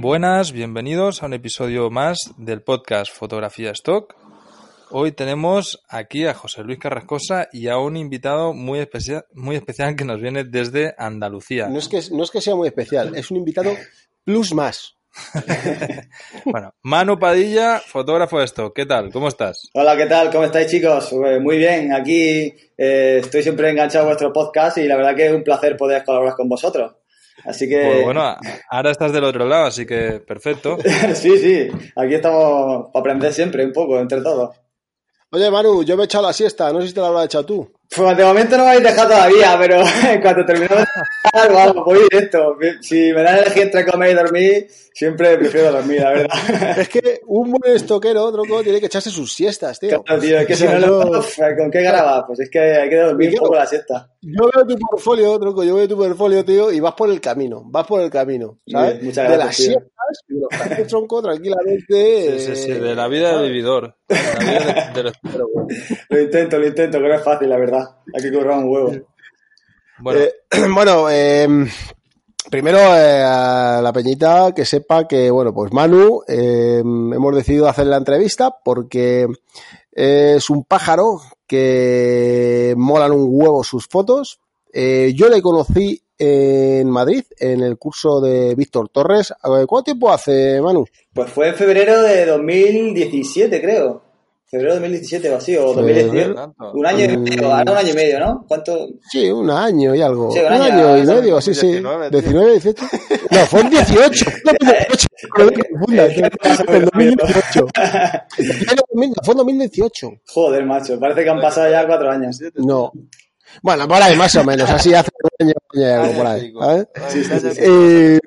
Buenas, bienvenidos a un episodio más del podcast Fotografía Stock. Hoy tenemos aquí a José Luis Carrascosa y a un invitado muy especial, muy especial que nos viene desde Andalucía. No es que, no es que sea muy especial, es un invitado plus más. bueno, Manu Padilla, fotógrafo de Stock. ¿Qué tal? ¿Cómo estás? Hola, ¿qué tal? ¿Cómo estáis, chicos? Pues muy bien, aquí eh, estoy siempre enganchado a vuestro podcast y la verdad que es un placer poder colaborar con vosotros. Así que. Pues bueno, ahora estás del otro lado, así que perfecto. sí, sí, aquí estamos para aprender siempre un poco, entre todos. Oye, Manu, yo me he echado la siesta, no sé si te la habrás echado tú. Pues de momento no me habéis dejado todavía, pero en cuanto termine algo, algo, voy directo. Si me dan el elegir entre comer y dormir, siempre prefiero dormir, la verdad. Es que un buen estoquero, tronco, tiene que echarse sus siestas, tío. Claro, tío, es que si no, lo... ¿con qué graba? Pues es que hay que dormir un poco la siesta. Yo veo tu portfolio, tronco, yo veo tu portfolio, tío, y vas por el camino, vas por el camino, ¿sabes? muchas gracias, de las siestas, y de tronco, tranquilamente. Sí, sí, sí, de la vida vividor. De la vida de, de lo intento, lo intento, que no es fácil, la verdad. Hay que correr un huevo. Bueno, eh, bueno eh, primero eh, a la peñita que sepa que, bueno, pues Manu, eh, hemos decidido hacer la entrevista porque es un pájaro que molan un huevo sus fotos. yo le conocí en Madrid, en el curso de Víctor Torres. ¿Cuánto tiempo hace, Manu? Pues fue en febrero de 2017, creo. Febrero de 2017 o así, o 2018. Un año y medio, ahora un año y medio, ¿no? ¿Cuánto? Sí, un año y algo. Sí, un, un año, año, y medio, sí, sí. 19, 18. No, fue en 18. No confundas. En 2018. Fue en 2018. Joder, macho, parece que han pasado ya cuatro años. No. Bueno, por ahí más o menos, así hace un año y algo por ahí. ¿sabes? Sí, sí, sí. Eh,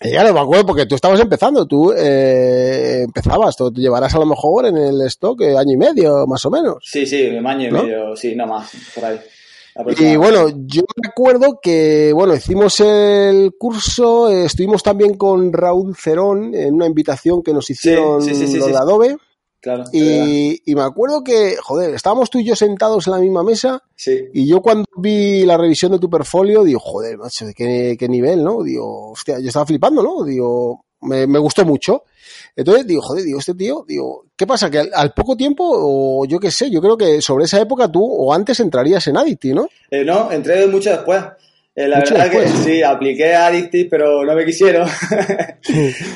y claro, me acuerdo porque tú estabas empezando, tú eh, empezabas, tú, tú, llevarás a lo mejor en el stock eh, año y medio, más o menos. Sí, sí, año y ¿No? medio, sí, no más, por ahí. Y bueno, yo me acuerdo que, bueno, hicimos el curso, eh, estuvimos también con Raúl Cerón en una invitación que nos hicieron Sí, sí, los de Adobe. Claro, Y, y me acuerdo que, joder, estábamos tú y yo sentados en la misma mesa Sí. y yo cuando vi la revisión de tu portfolio, digo, joder, macho, ¿de qué, qué nivel, no? Digo, hostia, yo estaba flipando, ¿no? Digo, me, me gustó mucho. Entonces digo, joder, digo, este tío, digo, ¿qué pasa? Que al, al poco tiempo, o yo qué sé, yo creo que sobre esa época tú o antes entrarías en Adity, ¿no? Eh, no, entré mucho después. Eh, la Mucho verdad después. que sí, apliqué a Addictive, pero no me quisieron.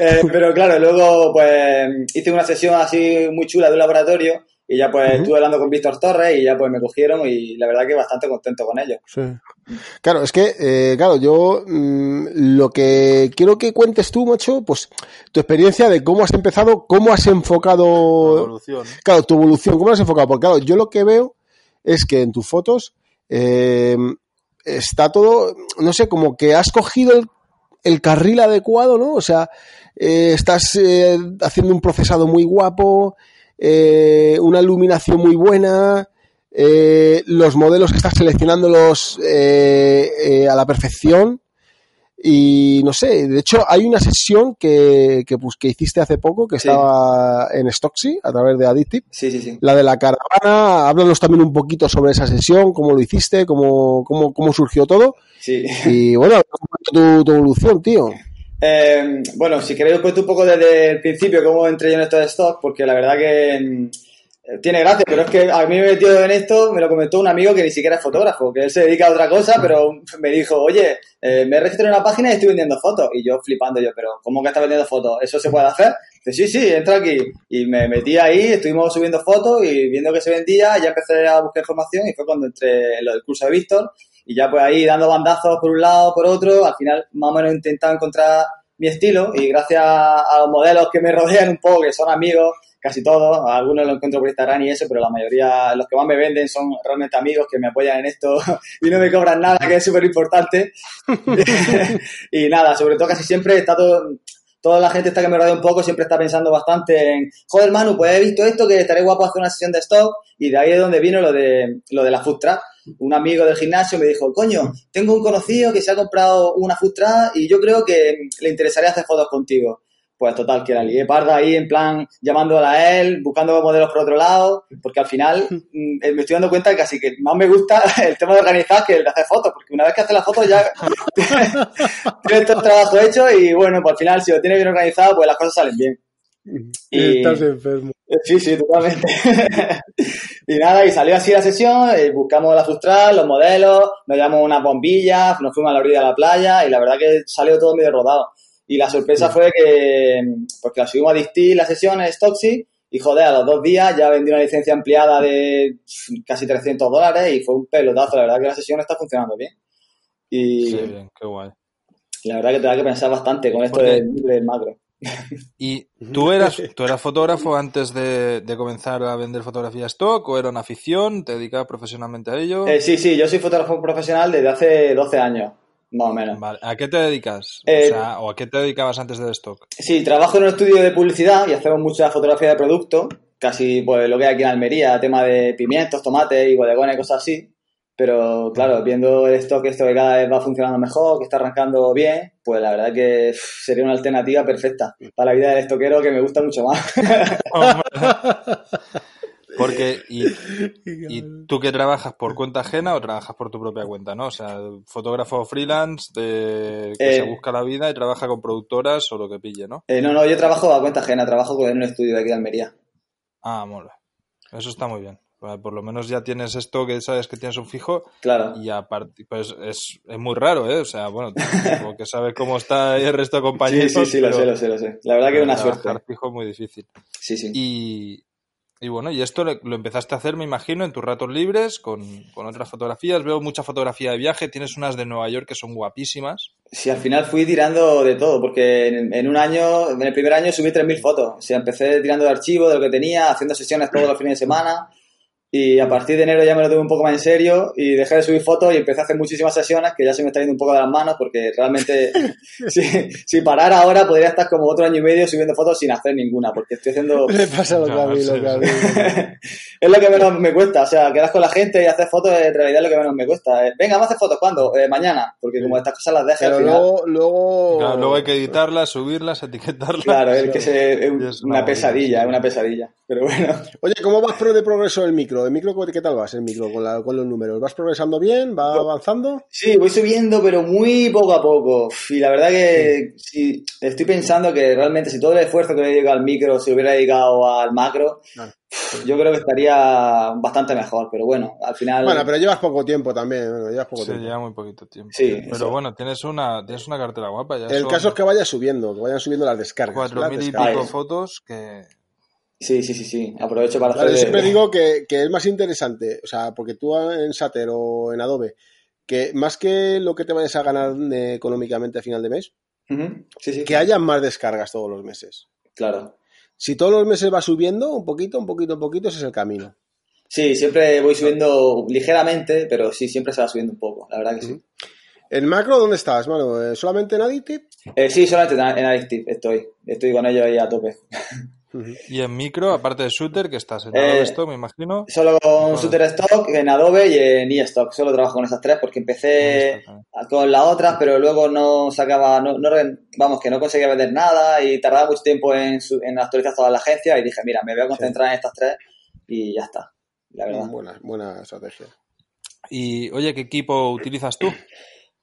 Eh, pero claro, luego pues hice una sesión así muy chula de un laboratorio y ya pues estuve hablando con Víctor Torres y ya pues me cogieron y la verdad que bastante contento con ellos. Sí. Claro, es que, eh, claro, yo mmm, lo que quiero que cuentes tú, macho, pues tu experiencia de cómo has empezado, cómo has enfocado, evolución. claro, tu evolución, cómo has enfocado, porque claro, yo lo que veo es que en tus fotos eh, está todo, no sé, como que has cogido el, carril adecuado, ¿no? O sea, eh, estás eh, haciendo un procesado muy guapo, eh, una iluminación muy buena, los modelos que estás seleccionándolos a la perfección. Y no sé, de hecho hay una sesión que, que, pues, que hiciste hace poco que Sí. estaba en Stocksy a través de Addictive. Sí, sí, sí. La de la caravana, háblanos también un poquito sobre esa sesión, cómo lo hiciste, cómo, cómo, cómo surgió todo. Sí. Y bueno, tu, tu evolución, tío. Eh, bueno, si queréis os cuento un poco desde el principio cómo entré yo en esto de stock, porque la verdad que mm, tiene gracia, pero es que a mí me metió en esto, me lo comentó un amigo que ni siquiera es fotógrafo, que él se dedica a otra cosa, pero me dijo, oye, eh, me he registrado en una página y estoy vendiendo fotos. Y yo flipando, yo, pero ¿cómo que estás vendiendo fotos? ¿Eso se puede hacer? Dice, sí, sí, entra aquí. Y me metí ahí, estuvimos subiendo fotos y viendo que se vendía, ya empecé a buscar información y fue cuando entré en lo del curso de Víctor. Y ya pues ahí dando bandazos por un lado, por otro, al final más o menos encontrar mi estilo y gracias a los modelos que me rodean un poco, que son amigos casi todos. Algunos los encuentro por Instagram y eso, pero la mayoría, los que más me venden son realmente amigos que me apoyan en esto y no me cobran nada, que es súper importante. y nada, sobre todo casi siempre está todo, toda la gente está que me rodea un poco siempre está pensando bastante en, joder, Manu, pues he visto esto, que estaré guapo hacer una sesión de stock, y de ahí es donde vino lo de, lo de la food truck. Un amigo del gimnasio me dijo, coño, tengo un conocido que se ha comprado una food y yo creo que le interesaría hacer fotos contigo. Pues total, que la lié parda ahí en plan llamándola a él, buscando modelos por otro lado, porque al final mm, me estoy dando cuenta que casi que más me gusta el tema de organizar que el de hacer fotos, porque una vez que haces las fotos ya tienes todo el trabajo hecho y bueno, pues al final si lo tienes bien organizado, pues las cosas salen bien. Y... Estás enfermo. Sí, sí, totalmente. y nada, y salió así la sesión, eh, buscamos la frustral, los modelos, nos llevamos unas bombillas, nos fuimos a la orilla de la playa y la verdad que salió todo medio rodado. Y la sorpresa fue que, porque la subimos a Distil la sesión en Stocksy y joder, a los dos días ya vendí una licencia ampliada de casi 300 dólares y fue un pelotazo. La verdad que la sesión está funcionando bien. Y, sí, bien, qué guay. Y la verdad que te da que pensar bastante con esto del macro. ¿Y tú eras, tú eras fotógrafo antes de, comenzar a vender fotografía stock o era una afición? ¿Te dedicabas profesionalmente a ello? Eh, sí, sí, yo soy fotógrafo profesional desde hace 12 años, más o menos. ¿A qué te dedicas? o, Eh, sea, ¿O a qué te dedicabas antes del stock? Sí, trabajo en un estudio de publicidad y hacemos mucha fotografía de producto, casi pues lo que hay aquí en Almería, tema de pimientos, tomates y bodegones, cosas así. Pero claro, viendo el stock esto que cada vez va funcionando mejor, que está arrancando bien, pues la verdad que sería una alternativa perfecta para la vida del estoquero que me gusta mucho más. Porque, y, y tú que trabajas por cuenta ajena o trabajas por tu propia cuenta, ¿no? O sea, fotógrafo freelance de, que Eh, se busca la vida y trabaja con productoras o lo que pille, ¿no? Eh, no, no, yo trabajo a cuenta ajena, trabajo en un estudio de aquí de Almería. Ah, mola. Eso está muy bien. Por lo menos ya tienes esto que sabes que tienes un fijo Claro. y aparte, pues es, es muy raro, ¿eh? O sea, bueno, porque sabes cómo está el resto de Sí, compañeros. sí, sí, lo pero sé, lo sé, lo sé. La verdad que es una suerte. fijo es muy difícil. Sí, sí. Y, y bueno, y esto lo, empezaste a hacer, me imagino, en tus ratos libres, con, con otras fotografías. Veo mucha fotografía de viaje, tienes unas de Nueva York que son guapísimas. Sí, al final fui tirando de todo, porque en, en un año, en el primer año subí 3.000 fotos. O sea, empecé tirando de archivo, de lo que tenía, haciendo sesiones todos los fines de semana. Y a partir de enero ya me lo tuve un poco más en serio y dejé de subir fotos y empecé a hacer muchísimas sesiones que ya se me está yendo un poco de las manos porque realmente si, si parara ahora podría estar como otro año y medio subiendo fotos sin hacer ninguna porque estoy haciendo... Le pasa lo que a mí, No, lo que a mí. es lo que menos me cuesta, o sea, quedas con la gente y hacer fotos en realidad es lo que menos me cuesta. Eh, Venga, vamos a hacer fotos, ¿cuándo? Eh, mañana, porque como estas cosas las dejas al final... luego, luego... Claro, luego hay que editarlas, subirlas, etiquetarlas. Claro, es que se- es una pesadilla, es una pesadilla. Pero bueno, Oye, ¿cómo vas pro de progreso el micro? ¿El micro qué tal vas el micro con, la- con los números? ¿Vas progresando bien? ¿Va avanzando? sí, voy subiendo, pero muy poco a poco. Y la verdad que sí, estoy pensando que realmente si todo el esfuerzo que le he dedicado al micro se hubiera dedicado al macro, yo creo que estaría bastante mejor. Pero bueno, al final... Bueno, pero llevas poco tiempo también. bueno, llevas poco Se tiempo. lleva muy poquito tiempo. Sí, Pero bueno, tienes una, tienes una cartera guapa. Ya El son caso es que vaya subiendo, que vayan subiendo las descargas. cuatro mil y pico fotos que... Sí, sí, sí, sí. Aprovecho para Claro, yo hacer... siempre digo que, que es más interesante, o sea, porque tú en Sater o en Adobe, que más que lo que te vayas a ganar eh, económicamente a final de mes, Ujú, Sí, sí, que haya más descargas todos los meses. claro. Si todos los meses va subiendo, un poquito, un poquito, un poquito, ese es el camino. Sí, siempre voy subiendo ligeramente, pero sí, siempre se va subiendo un poco, la verdad que sí. ¿El macro dónde estás, mano? ¿Eh, ¿Solamente en Additive? Eh, sí, solamente en en Addictive estoy. Estoy con ellos ahí a tope. Y en micro, aparte de shooter, que estás en Eh, Adobe Stock, me imagino. Solo con Bueno. Shutterstock, en Adobe y en eStock. Solo trabajo con esas tres porque empecé con las otras, pero luego no sacaba, no, no vamos, que no conseguía vender nada y tardaba mucho tiempo en, su- en actualizar toda la agencia y dije, mira, me voy a concentrar en estas tres y ya está, la verdad. Buena, buena estrategia. Y oye, ¿qué equipo utilizas tú?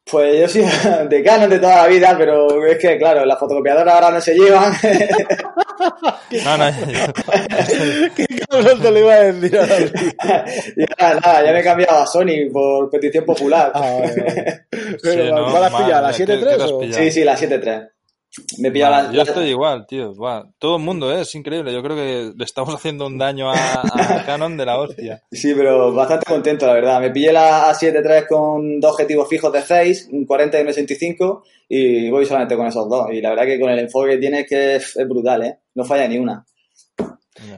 Pues yo soy de Canon de toda la vida, pero es que, claro, las fotocopiadoras ahora no se llevan. No, no, ¿Qué cabrón te lo iba a decir ahora mismo? y nada, nada, ya me he cambiado a Sony por petición popular. Ah, vale, vale. Pero, Sí, no, ¿Cuál has pillado? ¿La mía, ¿qué- 7.3 qué te has o...? pillado? Sí, sí, la 7.3. Me Va, la, yo estoy igual, tío. va. Todo el mundo, ¿eh? es increíble. Yo creo que le estamos haciendo un daño a, a Canon de la hostia. Sí, pero bastante contento, la verdad. Me pillé la A7 III con dos objetivos fijos de 6, un 40 y un 65, y voy solamente con esos dos. Y la verdad que con el enfoque que tiene es que es, es brutal, ¿eh? No falla ni una.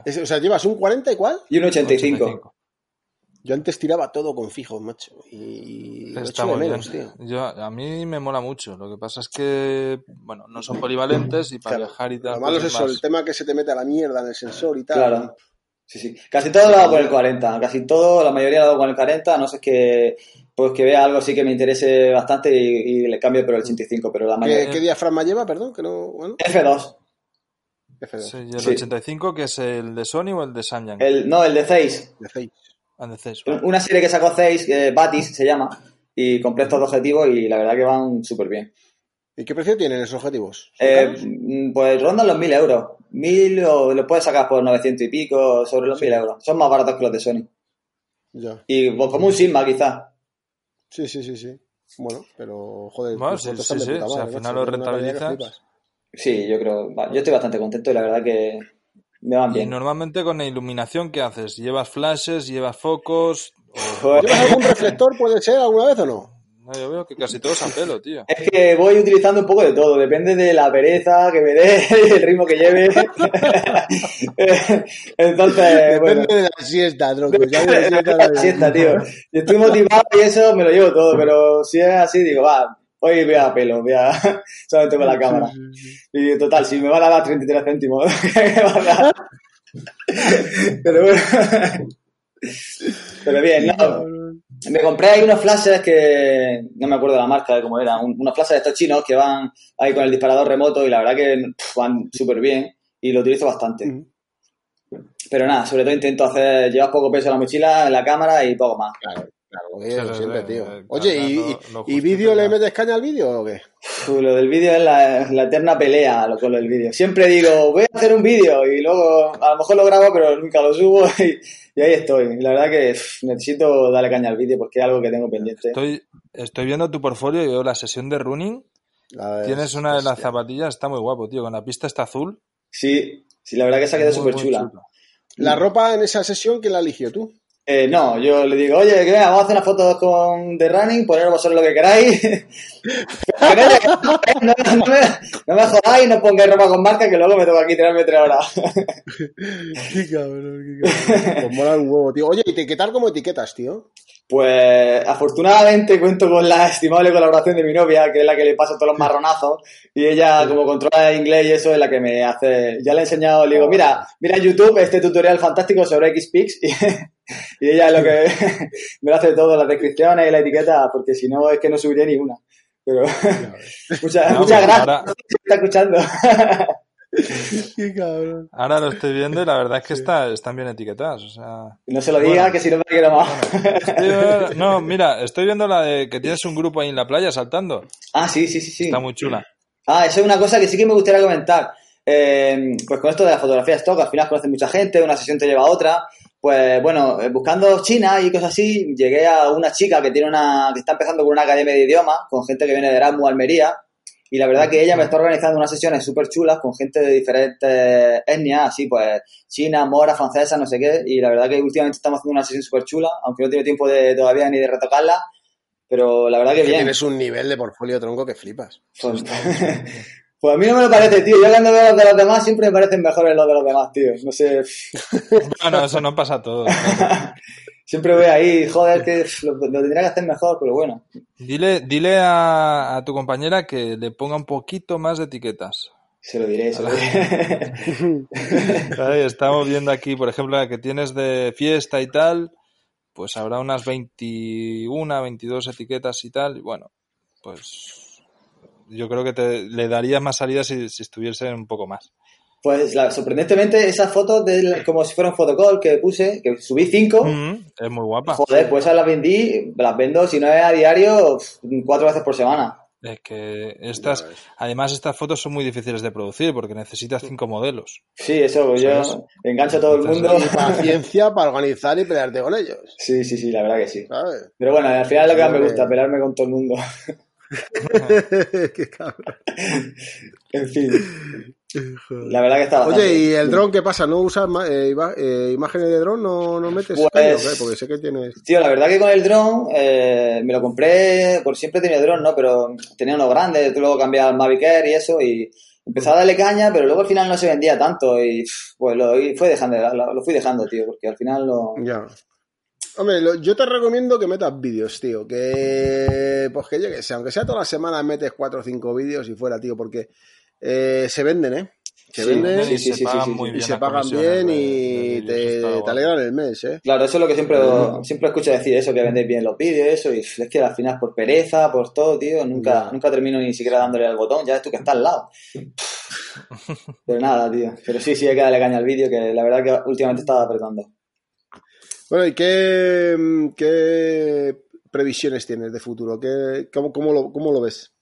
Es- o sea, llevas un 40 y cuál? Y un 85. Yo antes tiraba todo con fijo, macho. Y lo Está muy menos, tío. Yo, a mí me mola mucho. Lo que pasa es que, bueno, no son polivalentes y para claro. viajar y tal. Lo malo pues es eso, más... el tema que se te mete a la mierda en el sensor y tal. Claro. Sí, sí. Casi todo lo hago con el 40. Casi todo, la mayoría lo hago con el 40. No sé, es que pues que vea algo sí que me interese bastante y, y le cambio por el 85. Pero la mayoría... ¿Qué, ¿Qué, diafragma lleva, perdón? Que no, bueno. F2. F2. Sí, y el sí. 85, que es el de Sony o el de Samyang? El, no, el de 6. De 6. Una serie que sacó Zeiss, eh, Batis se llama, y compré estos objetivos y la verdad que van súper bien. ¿Y qué precio tienen esos objetivos? Eh, mm, pues rondan los 1000 euros. 1000 o los puedes sacar por 900 y pico, sobre los sí. 1000 euros. Son más baratos que los de Sony. Ya. Y pues, como un Sigma, quizás. Sí, sí, sí, sí. Bueno, pero joder. Bueno, sí, sí, al final lo rentabilizas. Sí, yo creo. Yo estoy bastante contento y la verdad que me van Y normalmente con la iluminación, ¿qué haces? ¿Llevas flashes? ¿Llevas focos? O- ¿Llevas algún reflector, puede ser, alguna vez o no? No, yo veo que casi todos a pelo, tío. Es que voy utilizando un poco de todo, depende de la pereza que me dé, el ritmo que lleve. Entonces, bueno, Depende de la siesta, tronco. ya de la siesta, depende de la la siesta, tío. Si estoy motivado y eso, me lo llevo todo, pero si es así, digo, va, hoy voy a pelo, voy a solamente con la cámara. Y total, si me van a dar 33 céntimos, ¿qué van a dar? pero bueno. Pero bien, no. Me compré ahí unos flashes que no me acuerdo la marca de cómo eran, un- unos flashes de estos chinos que van ahí con el disparador remoto y la verdad que pff, van súper bien y lo utilizo bastante. Ujú. Pero nada, sobre todo intento hacer, llevas poco peso en la mochila, en la cámara y poco más. Claro, claro, lo que siempre, tío. Oye, ¿y, lo vídeo le metes caña al vídeo o qué? Lo del vídeo es la, la eterna pelea lo, con el vídeo. Siempre digo, voy a hacer un vídeo y luego a lo mejor lo grabo pero nunca lo subo y, y ahí estoy. La verdad que pff, necesito darle caña al vídeo porque es algo que tengo pendiente. Estoy, estoy viendo tu portfolio y veo la sesión de running. Tienes una de las zapatillas, está muy guapo, tío. Con la pista está azul. Sí, sí, la verdad que se ha quedado Muy, súper chula. chulo. La ropa en esa sesión, ¿quién la eligió tú? Eh, no, yo le digo, oye, que venga, vamos a hacer unas fotos con de running, poneros vosotros lo que queráis. No, lleguéis, no, no me, no me jodáis, no pongáis ropa con marca, que luego me toca aquí tirarme tres horas. Qué cabrón, qué cabrón. Pues mola un huevo, tío. Oye, ¿y qué tal como etiquetas, tío? Pues afortunadamente cuento con la estimable colaboración de mi novia, que es la que le pasa todos los marronazos, y ella, como controla el inglés y eso, es la que me hace. Ya le he enseñado, le digo, mira, mira en YouTube este tutorial fantástico sobre XPix, y, y ella es lo que me lo hace todo, las descripciones y la etiqueta, porque si no es que no subiría ni una. Pero muchas, No, muchas gracias, ahora- está escuchando. Qué cabrón. Ahora lo estoy viendo y la verdad es que está, están bien etiquetadas. O sea, No se lo diga, Bueno. que si no me quiero más. No, mira, estoy viendo la de que tienes un grupo ahí en la playa saltando. ah, sí, sí, sí, sí. Está muy chula. Ah, eso es una cosa que sí que me gustaría comentar. Eh, pues con esto de la fotografía stock, al final conoces mucha gente, una sesión te lleva a otra. Pues bueno, eh, buscando China y cosas así, llegué a una chica que tiene una, que está empezando con una academia de idiomas, con gente que viene de Erasmus, Almería, y la verdad que ella me está organizando unas sesiones súper chulas con gente de diferentes etnias, así pues, china, mora, francesa, no sé qué, y la verdad que últimamente estamos haciendo una sesión súper chula, aunque no he tenido tiempo de, todavía ni de retocarla, pero la verdad que Que bien. tienes un nivel de portfolio tronco que flipas. Pues, pues a mí no me lo parece, tío. Yo cuando veo los de los demás siempre me parecen mejores los de los demás, tío. No sé. Bueno, eso no pasa a todos. Siempre voy ahí, joder, que lo, lo tendría que hacer mejor, pero bueno. Dile, dile a, a tu compañera que le ponga un poquito más de etiquetas. Se lo diré, se lo diré. Estamos viendo aquí, por ejemplo, la que tienes de fiesta y tal, pues habrá unas 21, 22 etiquetas y tal, y bueno, pues yo creo que te, le darías más salida si, si estuviese un poco más. Pues la- sorprendentemente, esas fotos del, como si fuera un fotocall que puse, que subí cinco, Mm, es muy guapa. joder, pues esas las vendí, las vendo, si no es a diario, cuatro veces por semana. Es que estas, además estas fotos son muy difíciles de producir porque necesitas cinco modelos. Sí, eso, yo ¿Sabes? engancho a todo el mundo. Y paciencia para organizar y pelearte con ellos. Sí, sí, sí, la verdad que sí. ¿Sabes? Pero bueno, al final es lo que más me gusta, pelearme con todo el mundo. Qué cabrón. En fin, la verdad que está bastante Oye, ¿y el dron qué pasa? ¿No usas eh, eh, imágenes de dron? ¿No, no metes? Pues-? Porque sé que tienes... Tío, la verdad que con el dron eh, me lo compré, por siempre he tenido dron, ¿no? Pero tenía uno grande, luego cambié al Mavic Air y eso, y empezaba a darle caña, pero luego al final no se vendía tanto y pues lo, y fue dejando, lo, lo fui dejando, tío, porque al final lo... Ya. Hombre, lo- yo te recomiendo que metas vídeos, tío. Que. Pues que yo que sé, aunque sea toda la semana metes cuatro o cinco vídeos y fuera, tío, porque eh, se venden, ¿eh? Se Sí, venden sí, y sí, se sí, pagan sí. y bien se pagan bien de- y te, alegran el mes, ¿eh? Claro, eso es lo que siempre, siempre escucho decir, eso, que vendéis bien los vídeos, eso, y es que al final por pereza, por todo, tío, nunca, nunca termino ni siquiera dándole al botón, ya ves tú que está al lado. Pero nada, tío. Pero sí, sí hay que darle caña al vídeo, que la verdad que últimamente estaba apretando. Bueno, ¿y qué, mm, qué previsiones tienes de futuro? ¿Qué, cómo, cómo lo, ¿Cómo lo ves?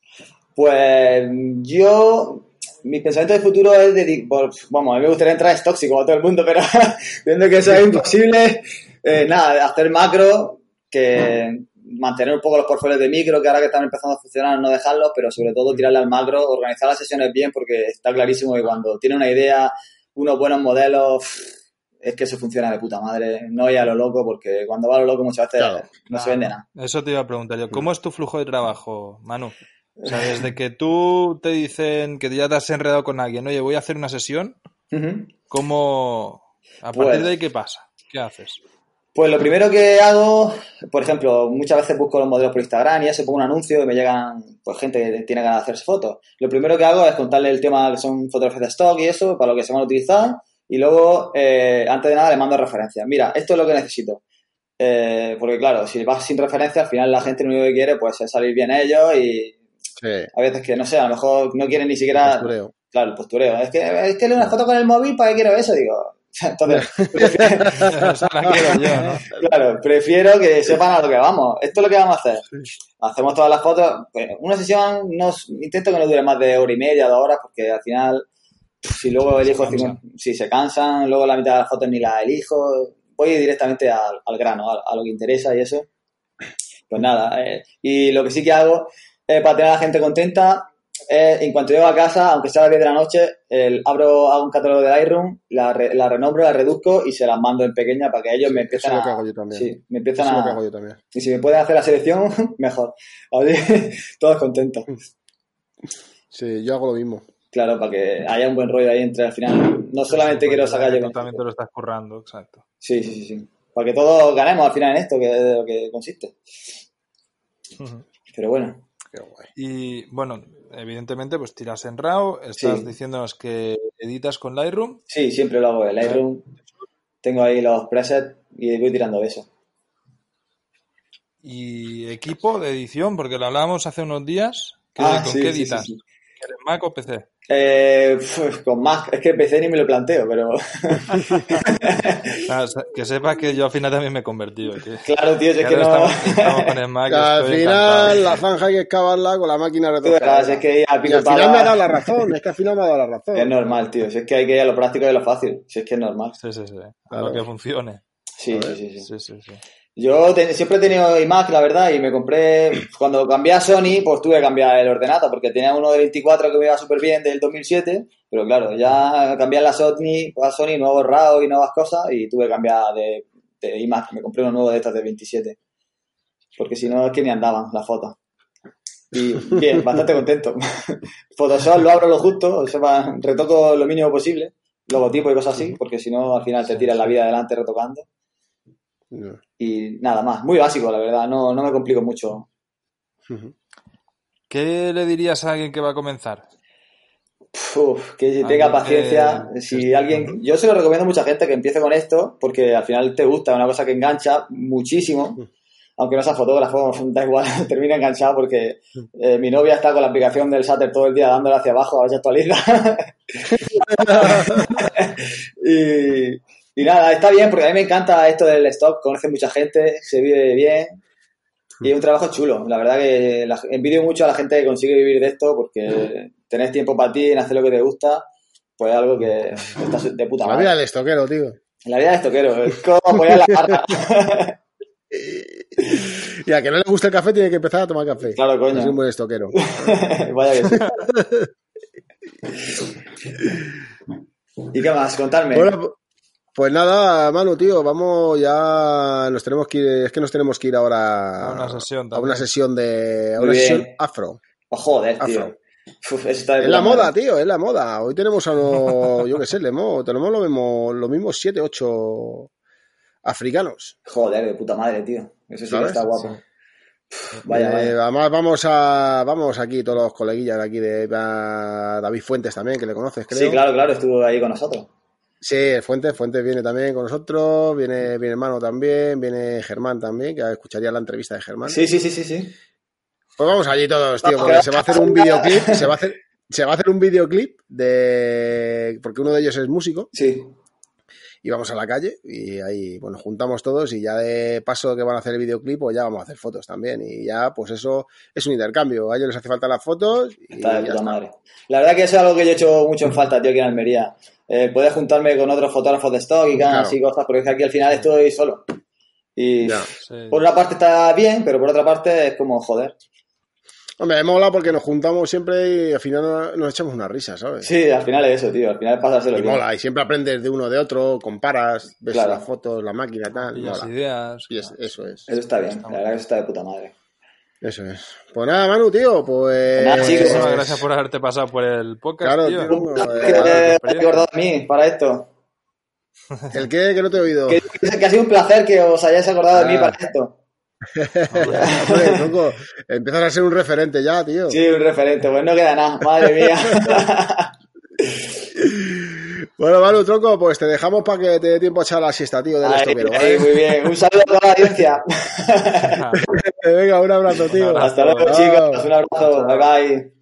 Pues yo, mi pensamiento de futuro es de, vamos, a mí me gustaría entrar en stock, como a todo el mundo, pero viendo que eso es imposible, eh, nada, hacer macro, que mantener un poco los portfolios de micro, que ahora que están empezando a funcionar, no dejarlos, pero sobre todo tirarle al macro, organizar las sesiones bien, porque está clarísimo que cuando tiene una idea, unos buenos modelos, es que eso funciona de puta madre, no ir a lo loco, porque cuando va a lo loco muchas veces Claro. no se vende nada. Eso te iba a preguntar yo. ¿Cómo es tu flujo de trabajo, Manu? O sea, desde que tú te dicen que ya te has enredado con alguien, oye, voy a hacer una sesión. ¿cómo... A Pues- partir de ahí, ¿qué pasa? ¿Qué haces? Pues lo primero que hago, por ejemplo, muchas veces busco los modelos por Instagram y eso, pongo un anuncio y me llegan pues gente que tiene ganas de hacerse fotos. Lo primero que hago es contarle el tema que son fotografías de stock y eso, para lo que se van a utilizar, y luego, eh, antes de nada, le mando referencias. Mira, esto es lo que necesito. Eh, porque claro, si vas sin referencia, al final la gente lo único que quiere pues es salir bien ellos y Sí, a veces que, no sé, a lo mejor no quieren ni siquiera... postureo. Claro, el postureo. Es que, es que una foto con el móvil, ¿para qué quiero eso? Digo, entonces, quiero yo, ¿no? Claro, prefiero que sepan a lo que vamos. Esto es lo que vamos a hacer. Hacemos todas las fotos. Pues, una sesión no, intento que no dure más de hora y media, dos horas, porque al final, si luego elijo, Se cansan. 50 si se cansan, luego la mitad de las fotos ni las elijo, voy directamente al, al grano, a, a lo que interesa y eso. Pues nada, eh, y lo que sí que hago eh, para tener a la gente contenta es, en cuanto llego a casa, aunque sea a las 10 de la noche, el- abro, hago un catálogo de Lightroom, la, re- la renombro, la reduzco y se las mando en pequeña para que ellos me Eso empiecen lo que a... hago yo también. Sí, me Eso empiezan lo que a... hago yo también. Y si me pueden hacer la selección, mejor. Así, todos contentos. Sí, yo hago lo mismo. Claro, para que haya un buen rollo ahí entre al final. No solamente quiero sacar yo Tú con... también te lo estás currando, exacto. Sí, sí, sí, sí. Para que todos ganemos al final en esto, que es de lo que consiste. Pero bueno. Qué guay. Y bueno, evidentemente, pues tiras en RAW, estás Sí. diciéndonos que editas con Lightroom. Sí, siempre lo hago en Lightroom. Tengo ahí los presets y voy tirando de eso. Y equipo de edición, porque lo hablábamos hace unos días. ¿Qué- Ah, ¿Con sí, qué sí, editas? sí, sí. ¿Eres Mac o PC? Eh, con Mac, es que PC ni me lo planteo, pero Ah, o sea, que sepas que yo al final también me he convertido. Que, claro, tío, si es que no. estamos, estamos con el Mac. Que al final encantado. la zanja hay que excavarla con la máquina retocada. es que al final me ha dado la razón, es que al final me ha dado la razón. Es normal, tío. Si es que hay que ir a lo práctico y a lo fácil. Si es que es normal. Sí, sí, sí. A Claro. lo que funcione. Sí, sí, sí, sí. Sí, sí, sí. Yo te- siempre he tenido iMac, la verdad, y me compré, cuando cambié a Sony, pues tuve que cambiar el ordenador, porque tenía uno de 24 que me iba súper bien del 2007, pero claro, ya cambié a la Sony, a Sony, nuevos RAW y nuevas cosas, y tuve que cambiar de, de iMac, me compré uno nuevo de estas de 27, porque si no es que ni andaban las fotos. Y bien, bastante contento. Photoshop lo abro lo justo, o sea, retoco lo mínimo posible, logotipo y cosas así, porque si no al final te tiras la vida adelante retocando. No. Y nada más, muy básico, la verdad, no, no me complico mucho. ¿Qué le dirías a alguien que va a comenzar? Uf, que tenga que- paciencia. Si alguien, yo se lo recomiendo a mucha gente que empiece con esto, porque al final te gusta, es una cosa que engancha muchísimo. Aunque no sea fotógrafo, da igual, termina enganchado porque eh, mi novia está con la aplicación del Shutter todo el día dándole hacia abajo a ver si actualiza. y, y nada, está bien porque a mí me encanta esto del stock, conoce mucha gente, se vive bien y es un trabajo chulo. La verdad que la- envidio mucho a la gente que consigue vivir de esto porque tenés tiempo para ti en hacer lo que te gusta, pues es algo que está de puta La madre. vida del estoquero, tío. La vida de estoquero, es como apoyar la barra. Y a que no le gusta el café tiene que empezar a tomar café. Claro, coño. Es un buen estoquero. Vaya que sí. ¿Y qué más? Contadme. Bueno, pues nada, Manu, tío, vamos ya. Nos tenemos que ir. Es que nos tenemos que ir ahora A una sesión a una sesión de. A una sesión afro. Oh, joder, tío. Uf, Es la moda, tío, es la moda. Hoy tenemos a unos, yo qué sé, lemo- tenemos lo mismo, los mismos 7, 8 africanos. Joder, de puta madre, tío. Eso sí que está guapo. Vaya, Eh, vaya. además vamos a vamos aquí todos los coleguillas de aquí de David Fuentes también, que le conoces, creo. Sí, claro, claro, estuvo ahí con nosotros. Sí, Fuentes, Fuentes viene también con nosotros, viene mi hermano también, viene Germán también, que escucharía la entrevista de Germán. Sí, sí, sí, sí, sí. Pues vamos allí todos, tío, porque se va a hacer un videoclip, se va a hacer, se va a hacer un videoclip de porque uno de ellos es músico Sí. Y vamos a la calle y ahí, bueno, juntamos todos y ya de paso que van a hacer el videoclip, pues ya vamos a hacer fotos también y ya, pues eso es un intercambio. A ellos les hace falta las fotos y Está de puta está. madre. La verdad que eso es algo que yo he hecho mucho en falta, tío, aquí en Almería. Eh, poder juntarme con otros fotógrafos de stock y Claro. y cosas, porque es que aquí al final estoy solo. Y Ya. Sí. por una parte está bien, pero por otra parte es como, joder. Hombre, mola porque nos juntamos siempre y al final nos, echamos una risa, ¿sabes? Sí, al final es eso, tío. Al final es pasárselo Y mola, y siempre aprendes de uno de otro, comparas, ves Claro. las fotos, la máquina, tal, Y las mola. ideas. Y es- eso es, Eso está bien. La verdad que eso está de puta madre. eso es. Pues nada, Manu, tío, pues... Nada, gracias por haberte pasado por el podcast, Claro, tío. tío. Eh, que te acordado de mí para esto. ¿El qué? Que no te he oído. Que, que ha sido un placer que os hayáis acordado de mí Ah. para esto. Hombre, tronco, empiezas a ser un referente ya, tío. Sí, un referente. Pues no queda nada. Madre mía. Bueno, Manu, tronco, pues te dejamos para que te dé tiempo a echar la siesta, tío, del ahí, ¿vale? muy bien. Un saludo a toda la audiencia. Venga, un abrazo, tío. Hasta luego, chicos. Un abrazo. Bye bye.